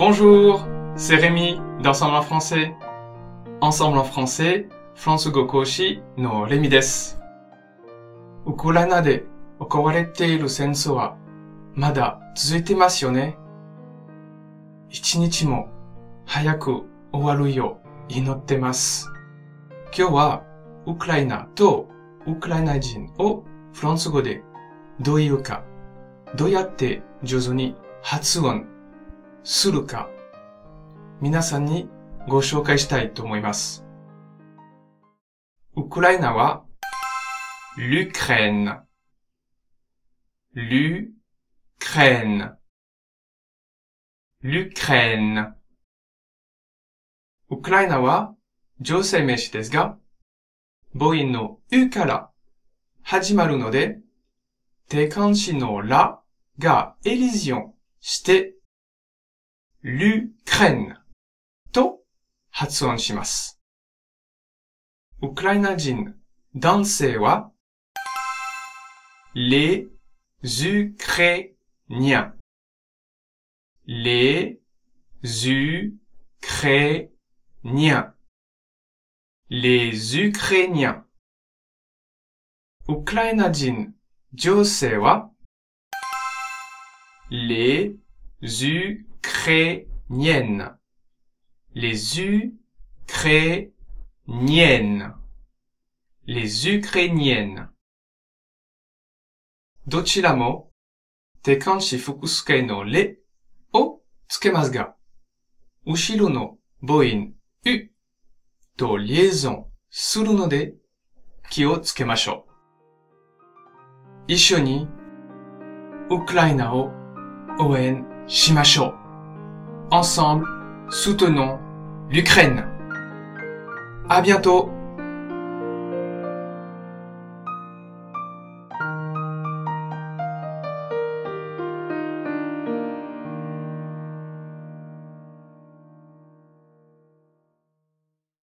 Bonjour, c'est Rémi d'Ensemble en français. Ensemble en français, フランス語講師のレミです。ウクライナで行われている戦争はまだ続いてますよね。一日も早く終わるよう祈ってます。今日はウクライナとウクライナ人をフランス語でどう言うか、どうやって上手に発音するか、皆さんにご紹介したいと思います。ウクライナは、l'Ukraine, l'Ukraine, l'Ukraine。ウクライナは女性名詞ですが、母音の U から始まるので、定冠詞のラがエリジオンして、l'Ukraine と発音します。ウクライナ人男性は、les Ukrainiens, les Ukrainiens, les Ukrainiens。ウクライナ人女性は、les Ukrainiennes, les Ukrainiennes, les Ukrainiennes。どちらも、定冠詞複数形のれをつけますが、後ろの母音うとリエゾンするので気をつけましょう。一緒にウクライナを応援しましょう。Ensemble, soutenons l'Ukraine. À bientôt!